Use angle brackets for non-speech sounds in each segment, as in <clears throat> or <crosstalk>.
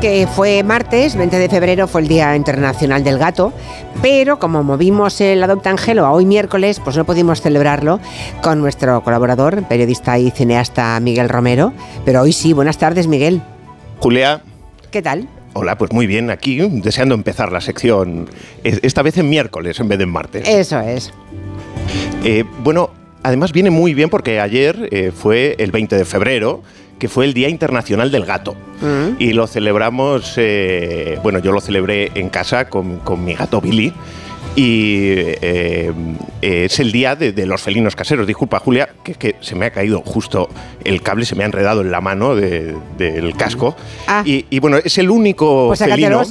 que fue martes, 20 de febrero, fue el Día Internacional del Gato, pero como movimos el Adopta Angelo a hoy miércoles, pues no pudimos celebrarlo con nuestro colaborador, periodista y cineasta Miguel Romero. Pero hoy sí, buenas tardes, Miguel. Julia. ¿Qué tal? Hola, pues muy bien, aquí deseando empezar la sección, esta vez en miércoles en vez de en martes. Eso es. Eh, bueno, además viene muy bien porque ayer eh, fue el 20 de febrero que fue el Día Internacional del Gato. Mm. Y lo celebramos, eh, bueno, yo lo celebré en casa con, con mi gato Billy y eh, es el día de, los felinos caseros. Disculpa, Julia, que, que se me ha caído justo el cable, se me ha enredado en la mano del casco. Ah. Y, bueno, es el único pues felino...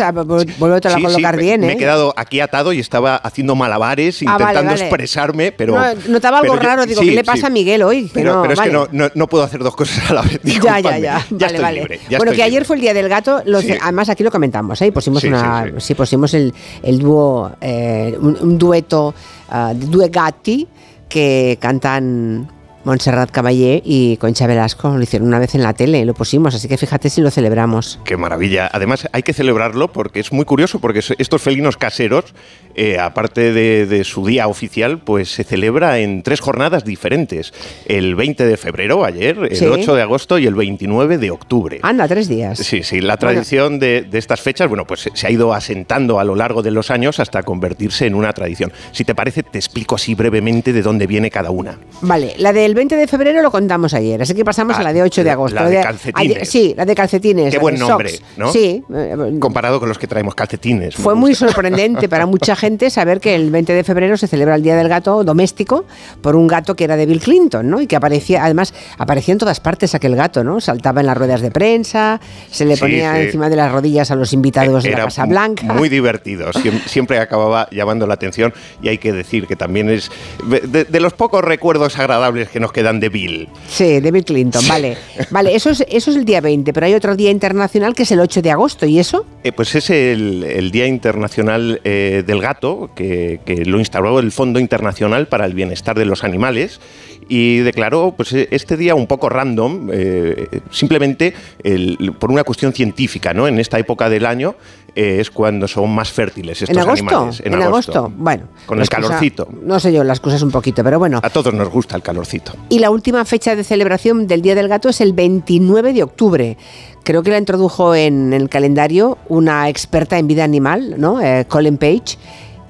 vuelve a colocar bien, ¿eh? Me he quedado aquí atado y estaba haciendo malabares, ah, intentando expresarme, pero... No, notaba algo raro, digo, ¿qué le pasa a Miguel hoy? Pero, es que no, puedo hacer dos cosas a la vez. <laughs> Ya, ya, ya. Ya estoy libre. bueno, que ayer fue el Día del Gato, además aquí lo comentamos, ¿eh? pusimos, una, sí, pusimos el, el dúo... Eh, un, dueto uh, de due gatti que cantan Montserrat Caballé y Concha Velasco lo hicieron una vez en la tele, lo pusimos, así que fíjate si lo celebramos. Qué maravilla. Además, hay que celebrarlo porque es muy curioso, porque estos felinos caseros, eh, aparte de, su día oficial, pues se celebra en tres jornadas diferentes. El 20 de febrero, ayer, el 8 de agosto y el 29 de octubre. Anda, tres días. Sí, sí. La tradición de, estas fechas, bueno, pues se ha ido asentando a lo largo de los años hasta convertirse en una tradición. Si te parece, te explico así brevemente de dónde viene cada una. Vale, la de el 20 de febrero lo contamos ayer, así que pasamos a la de 8 de agosto. La de calcetines. sí, la de calcetines. Qué buen nombre, ¿no? Sí. Comparado con los que traemos calcetines. Fue muy sorprendente para <laughs> mucha gente saber que el 20 de febrero se celebra el Día del Gato doméstico por un gato que era de Bill Clinton, ¿no? Y que aparecía, además, aparecía en todas partes aquel gato, ¿no? Saltaba en las ruedas de prensa, se le ponía encima de las rodillas a los invitados de la Casa Blanca. Muy divertido, siempre acababa llamando la atención y hay que decir que también es de los pocos recuerdos agradables que nos quedan de Bill. Sí, de Bill Clinton, vale. Vale, eso es, eso es el día 20, pero hay otro día internacional que es el 8 de agosto, ¿y eso? Eh, pues es el, Día Internacional eh, del Gato, que, que lo instauró el Fondo Internacional para el Bienestar de los Animales y declaró pues, este día un poco random, eh, simplemente por una cuestión científica. ¿no? En esta época del año eh, es cuando son más fértiles estos ¿En agosto? animales. En, agosto? Bueno. Con el calorcito. No sé yo, las cosas un poquito, pero bueno. A todos nos gusta el calorcito. Y la última fecha de celebración del Día del Gato es el 29 de octubre. Creo que la introdujo en el calendario una experta en vida animal, ¿no? Eh, Colin Page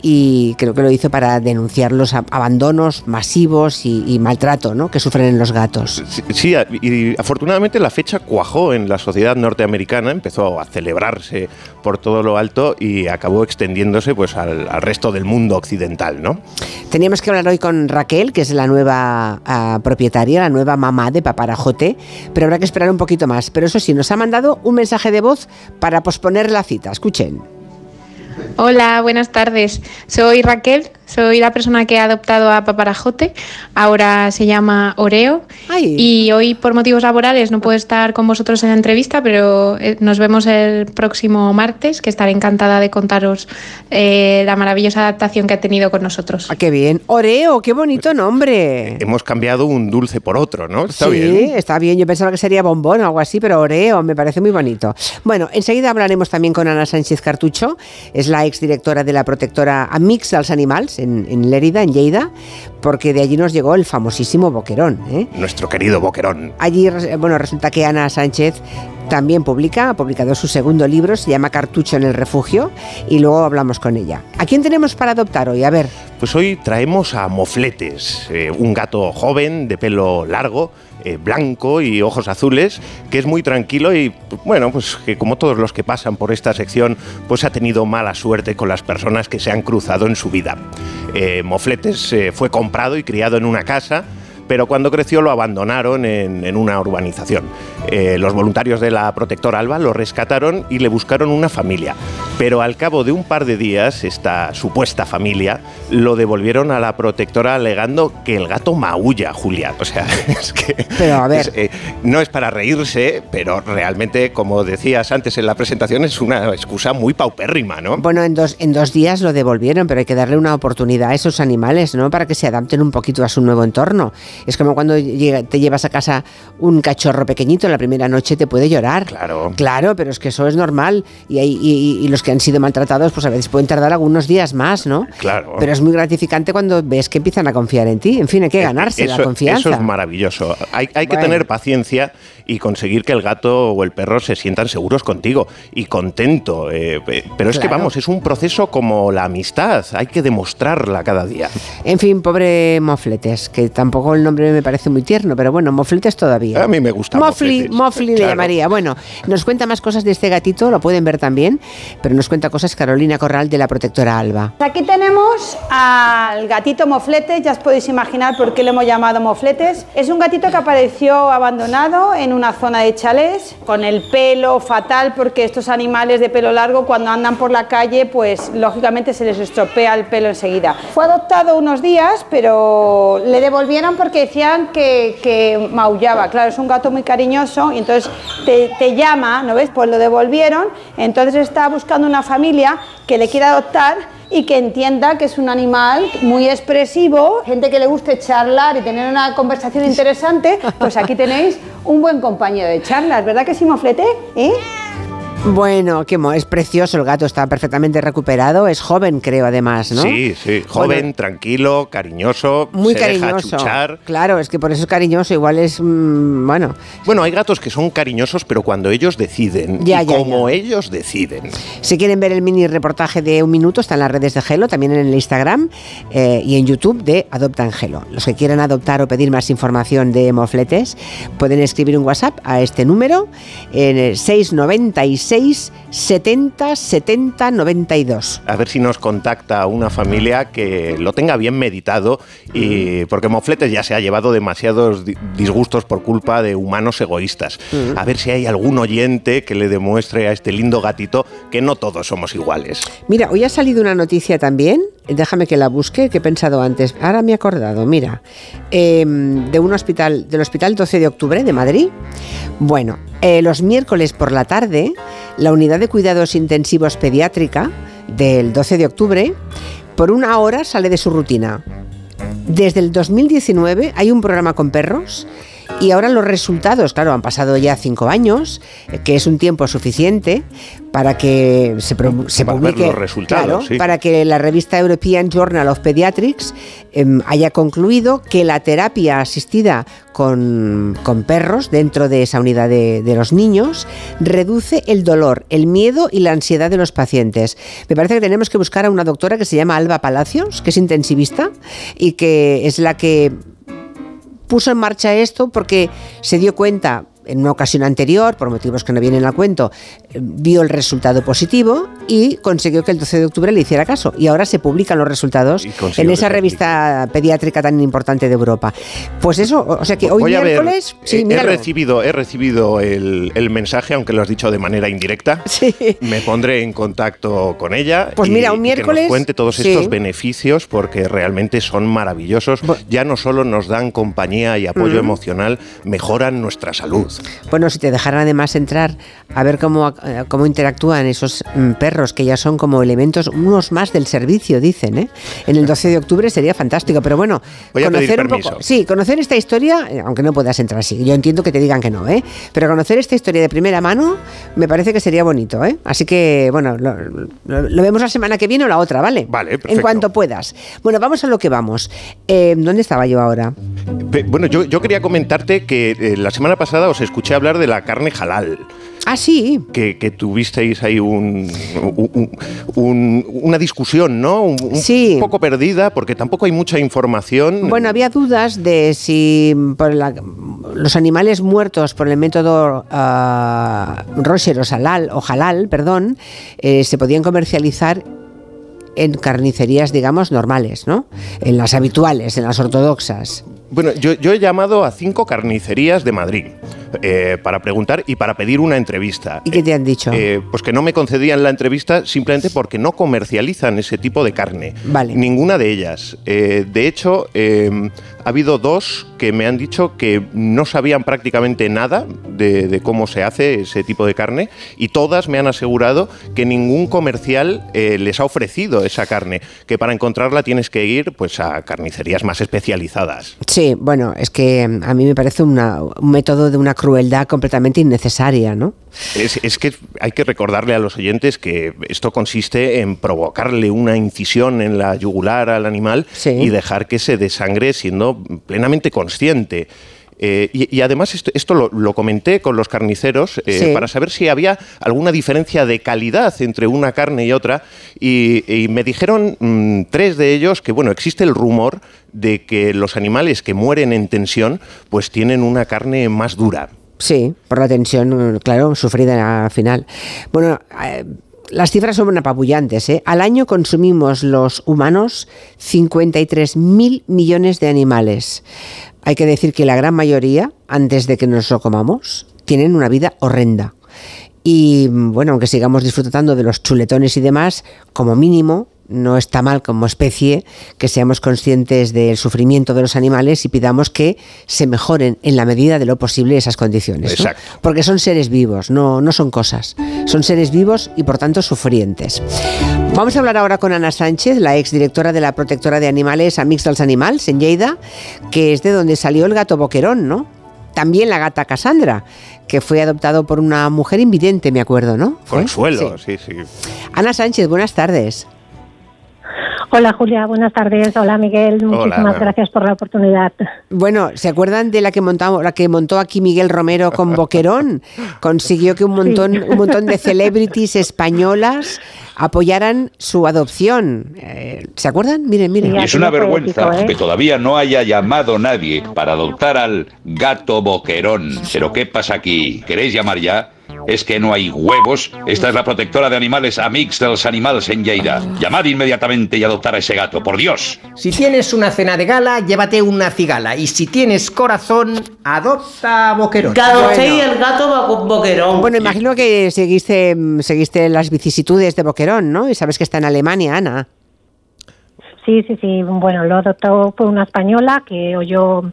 y creo que lo hizo para denunciar los abandonos masivos y, maltrato ¿no? que sufren los gatos. Sí, y afortunadamente la fecha cuajó en la sociedad norteamericana, empezó a celebrarse por todo lo alto y acabó extendiéndose pues, al, resto del mundo occidental. ¿no? Teníamos que hablar hoy con Raquel, que es la nueva ah, propietaria, la nueva mamá de Paparajote, pero habrá que esperar un poquito más. Pero eso sí, nos ha mandado un mensaje de voz para posponer la cita. Escuchen. Hola, buenas tardes. Soy Raquel, soy la persona que ha adoptado a Paparajote, ahora se llama Oreo. Y hoy por motivos laborales no puedo estar con vosotros en la entrevista, pero eh, nos vemos el próximo martes, que estaré encantada de contaros eh, la maravillosa adaptación que ha tenido con nosotros. Ah, qué bien. Oreo, qué bonito nombre. Hemos cambiado un dulce por otro, ¿no? Está sí, bien. está bien. Yo pensaba que sería bombón o algo así, pero Oreo me parece muy bonito. Bueno, enseguida hablaremos también con Ana Sánchez Cartucho, es la exdirectora de la protectora Amix dels Animals en, en Lérida, en Lleida, porque de allí nos llegó el famosísimo Boquerón. ¿eh? Nuestro querido Boquerón. Allí, bueno, resulta que Ana Sánchez también publica, ha publicado su segundo libro, se llama Cartucho en el Refugio, y luego hablamos con ella. ¿A quién tenemos para adoptar hoy? A ver. Pues hoy traemos a Mofletes, eh, un gato joven de pelo largo, eh, blanco y ojos azules, que es muy tranquilo y, bueno, pues que como todos los que pasan por esta sección, pues ha tenido mala suerte con las personas que se han cruzado en su vida. Eh, Mofletes fue comprado y criado en una casa pero cuando creció lo abandonaron en, una urbanización. Eh, los voluntarios de la protectora Alba lo rescataron y le buscaron una familia, pero al cabo de un par de días, esta supuesta familia lo devolvieron a la protectora alegando que el gato maulla, Julia. O sea, <laughs> es que pero a ver. Eh, no es para reírse, pero realmente, como decías antes en la presentación, es una excusa muy paupérrima, ¿no? Bueno, en dos, en dos días lo devolvieron, pero hay que darle una oportunidad a esos animales, ¿no? Para que se adapten un poquito a su nuevo entorno. Es como cuando te llevas a casa un cachorro pequeñito, la primera noche te puede llorar. Claro. Claro, pero es que eso es normal. Y, y, los que han sido maltratados, pues a veces pueden tardar algunos días más, ¿no? Claro. Pero es muy gratificante cuando ves que empiezan a confiar en ti. En fin, hay que ganarse la confianza. Eso es maravilloso. Hay, que tener paciencia y conseguir que el gato o el perro se sientan seguros contigo y contento. Eh, pero es que vamos, es un proceso como la amistad. Hay que demostrarla cada día. En fin, pobre Mofletes, que tampoco el nombre me parece muy tierno, pero bueno, Mofletes todavía. A mí me gusta. Mofli, Mofli le llamaría. Bueno, nos cuenta más cosas de este gatito, lo pueden ver también, pero nos cuenta cosas Carolina Corral de la protectora Alba. Aquí tenemos al gatito Mofletes, ya os podéis imaginar por qué le hemos llamado Mofletes. Es un gatito que apareció abandonado en una zona de chalés, con el pelo fatal, porque estos animales de pelo largo cuando andan por la calle, pues lógicamente se les estropea el pelo enseguida. Fue adoptado unos días, pero le devolvieron porque decían que, maullaba. Claro, es un gato muy cariñoso y entonces te, te llama, ¿no ves? Pues lo devolvieron, entonces está buscando una familia que le quiera adoptar y que entienda que es un animal muy expresivo, gente que le guste charlar y tener una conversación interesante, pues aquí tenéis un buen compañero de charlas, ¿verdad que sí, Moflete? ¿Eh? Bueno, qué es precioso el gato, está perfectamente recuperado, es joven creo además, ¿no? Sí, sí, joven, tranquilo, cariñoso, muy cariñoso. Claro, es que por eso es cariñoso, igual es mm, bueno. Bueno, hay gatos que son cariñosos, pero cuando ellos deciden y como ellos deciden. Si quieren ver el mini reportaje de un minuto, está en las redes de Gelo, también en el Instagram eh, y en YouTube de Adopta Angelo. Los que quieran adoptar o pedir más información de mofletes pueden escribir un WhatsApp a este número en el 696 6 70 70 92. A ver si nos contacta una familia que lo tenga bien meditado y porque Mofletes ya se ha llevado demasiados disgustos por culpa de humanos egoístas. A ver si hay algún oyente que le demuestre a este lindo gatito que no todos somos iguales. Mira, hoy ha salido una noticia también, déjame que la busque, que he pensado antes. Ahora me he acordado, mira, em, de un hospital, del Hospital 12 de Octubre de Madrid. Bueno, eh, los miércoles por la tarde, la unidad de cuidados intensivos pediátrica del 12 de octubre, por una hora sale de su rutina. Desde el 2019 hay un programa con perros y ahora los resultados, claro, han pasado ya cinco años, eh, que es un tiempo suficiente para que se, se publique, los resultados, para que la revista European Journal of Pediatrics em, haya concluido que la terapia asistida con, perros dentro de esa unidad de, de, los niños reduce el dolor, el miedo y la ansiedad de los pacientes. Me parece que tenemos que buscar a una doctora que se llama Alba Palacios, que es intensivista y que es la que puso en marcha esto porque se dio cuenta en una ocasión anterior, por motivos que no vienen al cuento, vio el resultado positivo y consiguió que el 12 de octubre le hiciera caso. Y ahora se publican los resultados en esa revista pediátrica tan importante de Europa. Pues eso, o sea que hoy miércoles... sí, he, recibido, he recibido el, mensaje, aunque lo has dicho de manera indirecta. <laughs> Sí. Me pondré en contacto con ella. Pues mira, un miércoles... Que nos cuente todos estos beneficios porque realmente son maravillosos. Ya no solo nos dan compañía y apoyo emocional, mejoran nuestra salud. Bueno, si te dejaran además entrar a ver cómo, eh, cómo interactúan esos mm, perros, que ya son como elementos, unos más del servicio, dicen, ¿eh? En el 12 de octubre sería fantástico, pero bueno, conocer un poco. Sí, conocer esta historia, eh, aunque no puedas entrar así, yo entiendo que te digan que no, ¿eh? Pero conocer esta historia de primera mano me parece que sería bonito, ¿eh? Así que, bueno, lo, vemos la semana que viene o la otra, ¿vale? Vale, perfecto. En cuanto puedas. Bueno, vamos a lo que vamos. ¿Dónde estaba yo ahora? Bueno, yo, yo quería comentarte que la semana pasada os escuché hablar de la carne halal. Ah, sí. Que, tuvisteis ahí un, una discusión, ¿no? Un, poco perdida, porque tampoco hay mucha información. Bueno, había dudas de si por los animales muertos por el método uh, o halal, o halal, perdón, eh, se podían comercializar en carnicerías, digamos, normales, ¿no? En las habituales, en las ortodoxas. Bueno, yo, he llamado a cinco carnicerías de Madrid eh, para preguntar y para pedir una entrevista. ¿Y qué te han dicho? Eh, pues que no me concedían la entrevista simplemente porque no comercializan ese tipo de carne. Vale. Ninguna de ellas. Eh, de hecho, ha habido dos que me han dicho que no sabían prácticamente nada de, cómo se hace ese tipo de carne y todas me han asegurado que ningún comercial les ha ofrecido esa carne, que para encontrarla tienes que ir pues a carnicerías más especializadas. Sí, bueno, es que a mí me parece un método de una crueldad completamente innecesaria, ¿no? Es, que hay que recordarle a los oyentes que esto consiste en provocarle una incisión en la yugular al animal y dejar que se desangre siendo plenamente consciente. Eh, y, además esto, lo, comenté con los carniceros eh, para saber si había alguna diferencia de calidad entre una carne y otra y, me dijeron mm, tres de ellos que bueno existe el rumor de que los animales que mueren en tensión pues tienen una carne más dura. Sí, por la tensión, claro, sufrida al final. Bueno, eh, las cifras son apabullantes. ¿eh? Al año consumimos los humanos 53.000 millones de animales. Hay que decir que la gran mayoría, antes de que nos lo comamos, tienen una vida horrenda. Y bueno, aunque sigamos disfrutando de los chuletones y demás, como mínimo, no está mal como especie que seamos conscientes del sufrimiento de los animales y pidamos que se mejoren en la medida de lo posible esas condiciones. Porque son seres vivos, no, no son cosas. Son seres vivos y por tanto sufrientes. Vamos a hablar ahora con Ana Sánchez, la exdirectora de la protectora de animales Amix dels Animals en Lleida, que es de donde salió el gato boquerón, ¿no? También la gata Cassandra, que fue adoptado por una mujer invidente, me acuerdo, ¿no? Consuelo, sí, sí. Ana Sánchez, buenas tardes. Hola Julia, buenas tardes. Hola Miguel, muchísimas gracias por la oportunidad. Bueno, ¿se acuerdan de la que montamos, la que montó aquí Miguel Romero con Boquerón? Consiguió que un montón, un montón de celebrities españolas apoyaran su adopción. Eh, ¿Se acuerdan? Miren, miren. Y es una vergüenza ¿eh? que todavía no haya llamado nadie para adoptar al gato Boquerón. Pero ¿qué pasa aquí? ¿Queréis llamar ya? Es que no hay huevos. Esta es la protectora de animales Amix de los Animales en Lleida. Llamad inmediatamente y adoptar a ese gato, por Dios. Si tienes una cena de gala, llévate una cigala. Y si tienes corazón, adopta a Boquerón. Que el gato Boquerón. Bueno, imagino que seguiste, seguiste las vicisitudes de Boquerón, ¿no? Y sabes que está en Alemania, Ana. Sí, sí, sí. Bueno, lo adoptó fue una española que oyó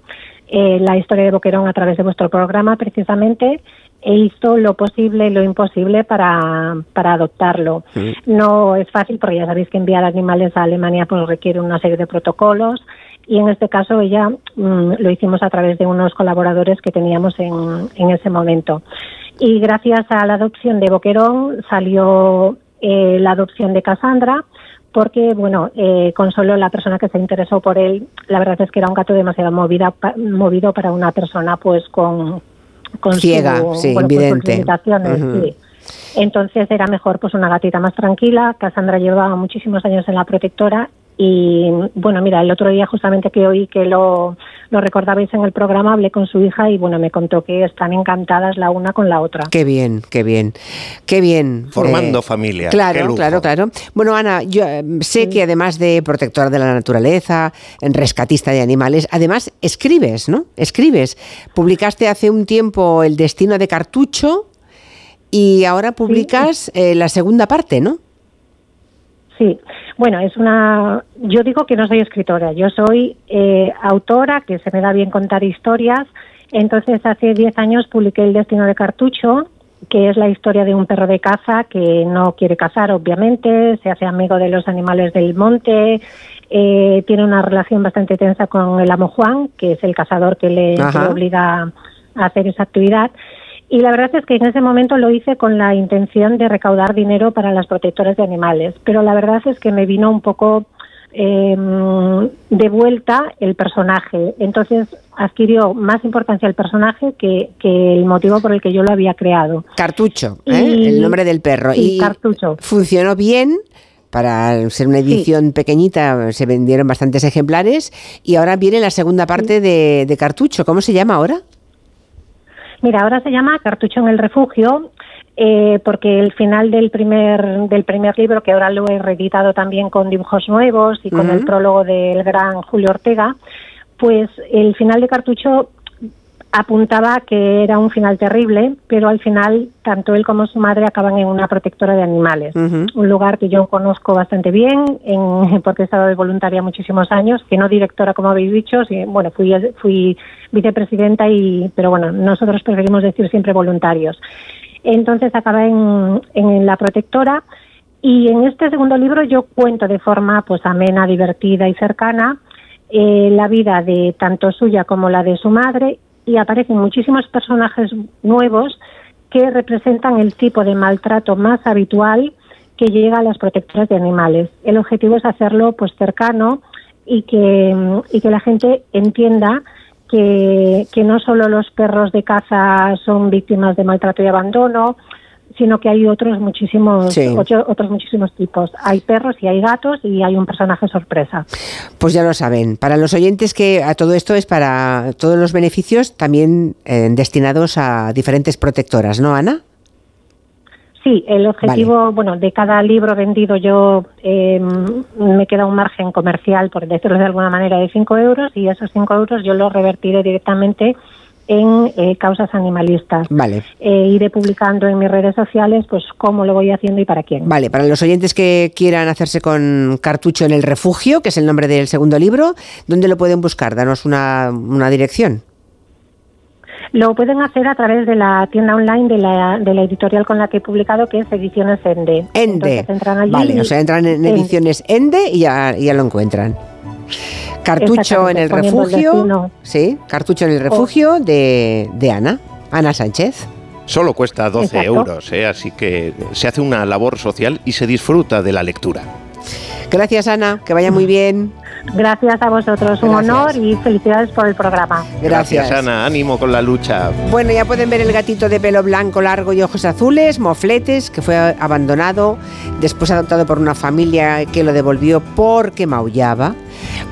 eh, la historia de Boquerón a través de vuestro programa, precisamente e hizo lo posible y lo imposible para, para adoptarlo. No es fácil porque ya sabéis que enviar animales a Alemania pues requiere una serie de protocolos y en este caso ella mm, lo hicimos a través de unos colaboradores que teníamos en, en ese momento. Y gracias a la adopción de Boquerón salió eh, la adopción de Cassandra, porque, bueno, eh, Consuelo, la persona que se interesó por él, la verdad es que era un gato demasiado movida, movido para una persona pues con, con ciega, sí, pues, limitaciones, Entonces era mejor pues una gatita más tranquila. Cassandra llevaba muchísimos años en la protectora y bueno, mira, el otro día justamente que oí que lo, lo recordabais en el programa, hablé con su hija y bueno, me contó que están encantadas la una con la otra. Qué bien, qué bien, qué bien. Formando eh, familia. Claro, claro, claro. Bueno, Ana, yo eh, sé que además de protectora de la naturaleza, rescatista de animales, además escribes, ¿no? Escribes. Publicaste hace un tiempo El destino de Cartucho y ahora publicas eh, la segunda parte, ¿no? Sí, bueno, es una. Yo digo que no soy escritora, yo soy eh, autora, que se me da bien contar historias. Entonces, hace 10 años publiqué El Destino de Cartucho, que es la historia de un perro de caza que no quiere cazar, obviamente, se hace amigo de los animales del monte, eh, tiene una relación bastante tensa con el amo Juan, que es el cazador que le obliga a hacer esa actividad. Y la verdad es que en ese momento lo hice con la intención de recaudar dinero para las protectoras de animales, pero la verdad es que me vino un poco em, de vuelta el personaje. Entonces adquirió más importancia el personaje que, el motivo por el que yo lo había creado. Cartucho, ¿eh? el nombre del perro. y Cartucho. Funcionó bien para ser una edición pequeñita se vendieron bastantes ejemplares y ahora viene la segunda parte de, de, Cartucho. ¿Cómo se llama ahora? Mira, ahora se llama Cartucho en el Refugio, eh, porque el final del primer, del primer libro, que ahora lo he reeditado también con dibujos nuevos y con el prólogo del gran Julio Ortega, pues el final de Cartucho apuntaba que era un final terrible, pero al final tanto él como su madre acaban en una protectora de animales, un lugar que yo conozco bastante bien, en, <laughs> porque he estado de voluntaria muchísimos años, que no directora como habéis dicho, bueno, fui, fui vicepresidenta y, pero bueno, nosotros preferimos decir siempre voluntarios. Entonces acabé en, en la protectora y en este segundo libro yo cuento de forma pues amena, divertida y cercana eh, la vida de tanto suya como la de su madre y aparecen muchísimos personajes nuevos que representan el tipo de maltrato más habitual que llega a las protectoras de animales. El objetivo es hacerlo pues cercano y que, y que la gente entienda que, que no solo los perros de caza son víctimas de maltrato y abandono, sino que hay otros muchísimos otros muchísimos tipos. Hay perros y hay gatos y hay un personaje sorpresa. Pues ya lo saben. Para los oyentes que a todo esto es para todos los beneficios también eh, destinados a diferentes protectoras, ¿no, Ana? Sí, el objetivo, bueno, de cada libro vendido yo eh, me queda un margen comercial, por decirlo de alguna manera, de 5 euros y esos 5 euros yo los revertiré directamente en eh, causas animalistas. Vale. Eh, iré publicando en mis redes sociales pues cómo lo voy haciendo y para quién. Vale, para los oyentes que quieran hacerse con Cartucho en el Refugio, que es el nombre del segundo libro, ¿dónde lo pueden buscar? Danos una, una dirección. Lo pueden hacer a través de la tienda online de la, de la editorial con la que he publicado, que es Ediciones Ende. Ende. vale, o sea, entran en Ediciones Ende y ya, ya lo encuentran. Cartucho en el refugio. sí, cartucho en el refugio de, de Ana, Ana Sánchez. Solo cuesta 12 euros, ¿eh? así que se hace una labor social y se disfruta de la lectura. Gracias, Ana, que vaya muy <clears throat> bien. Gracias a vosotros, un honor y felicidades por el programa. Gracias. Ana, ánimo con la lucha. Bueno, ya pueden ver el gatito de pelo blanco largo y ojos azules, mofletes, que fue abandonado, después adoptado por una familia que lo devolvió porque maullaba.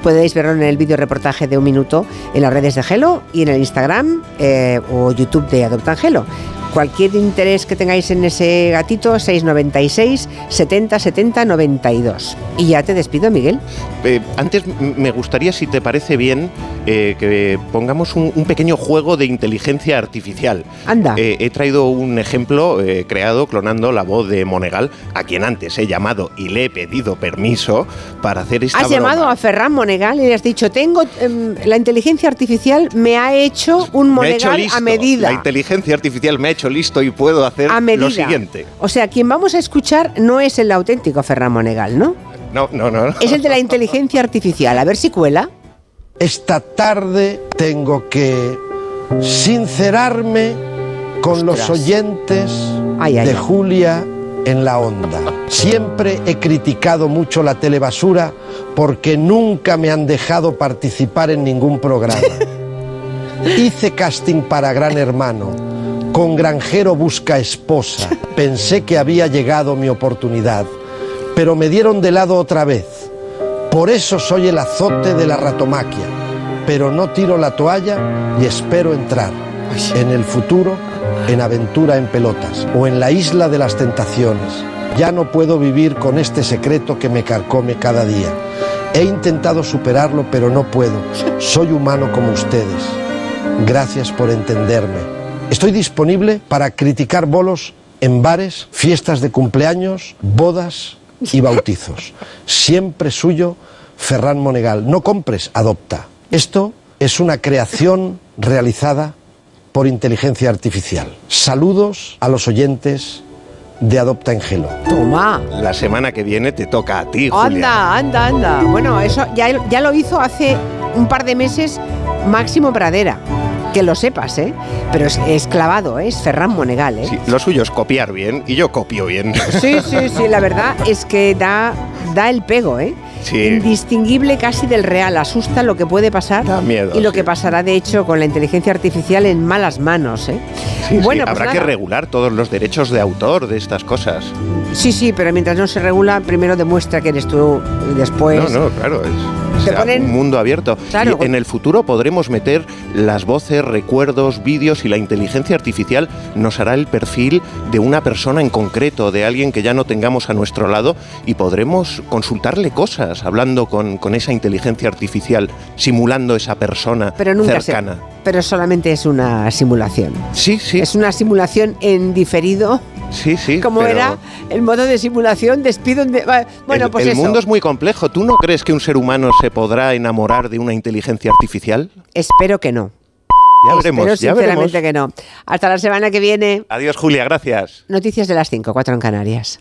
Podéis verlo en el vídeo reportaje de un minuto en las redes de Gelo y en el Instagram eh, o YouTube de Adoptangelo. Cualquier interés que tengáis en ese gatito, 696 70 70 92. Y ya te despido, Miguel. Eh, antes me gustaría, si te parece bien, eh, que pongamos un, pequeño juego de inteligencia artificial. Anda. Eh, he traído un ejemplo creado clonando la voz de Monegal, a quien antes he llamado y le he pedido permiso para hacer esta Has llamado a Ferran Monegal y le has dicho, tengo em, la inteligencia artificial me ha hecho un Monegal a medida. La inteligencia artificial me ha hecho listo y puedo hacer lo siguiente. O sea, quien vamos a escuchar no es el auténtico Ferran Monegal, ¿no? No, no, no. Es el de la inteligencia artificial. A ver si cuela. Esta tarde tengo que sincerarme con los oyentes de Julia en la onda. Siempre he criticado mucho la telebasura porque nunca me han dejado participar en ningún programa. <laughs> Hice casting para Gran Hermano con granjero busca esposa. Pensé que había llegado mi oportunidad, pero me dieron de lado otra vez. Por eso soy el azote de la ratomaquia, pero no tiro la toalla y espero entrar en el futuro en aventura en pelotas o en la isla de las tentaciones. Ya no puedo vivir con este secreto que me carcome cada día. He intentado superarlo, pero no puedo. Soy humano como ustedes. Gracias por entenderme. Estoy disponible para criticar bolos en bares, fiestas de cumpleaños, bodas y bautizos. Siempre suyo, Ferran Monegal. No compres, adopta. Esto es una creación realizada por inteligencia artificial. Saludos a los oyentes de Adopta Angelo. Toma. La semana que viene te toca a ti, Julia. Anda, anda, anda. Bueno, eso ya, ya lo hizo hace un par de meses Máximo Pradera que lo sepas, ¿eh? Pero es, clavado, ¿eh? es Ferran Monegal, ¿eh? Sí, lo suyo es copiar bien y yo copio bien. <laughs> Sí, sí, sí, la verdad es que da, da el pego, ¿eh? Indistinguible casi del real, asusta lo que puede pasar da miedo, y lo que pasará de hecho con la inteligencia artificial en malas manos, ¿eh? bueno, pues habrá que regular todos los derechos de autor de estas cosas. Sí, sí, pero mientras no se regula, primero demuestra que eres tú y después. No, no, claro, es un mundo abierto. y en el futuro podremos meter las voces, recuerdos, vídeos y la inteligencia artificial nos hará el perfil de una persona en concreto, de alguien que ya no tengamos a nuestro lado y podremos consultarle cosas, hablando con, con esa inteligencia artificial, simulando esa persona pero nunca cercana. pero solamente es una simulación. Sí, sí. Es una simulación en diferido Sí, sí. Como era el modo de simulación, despido. De, bueno, el, pues el mundo es muy complejo. ¿Tú no crees que un ser humano se podrá enamorar de una inteligencia artificial? Espero que no. Ya veremos, Espero sinceramente que no. Hasta la semana que viene. Adiós, Julia, gracias. Noticias de las 5, 4 en Canarias.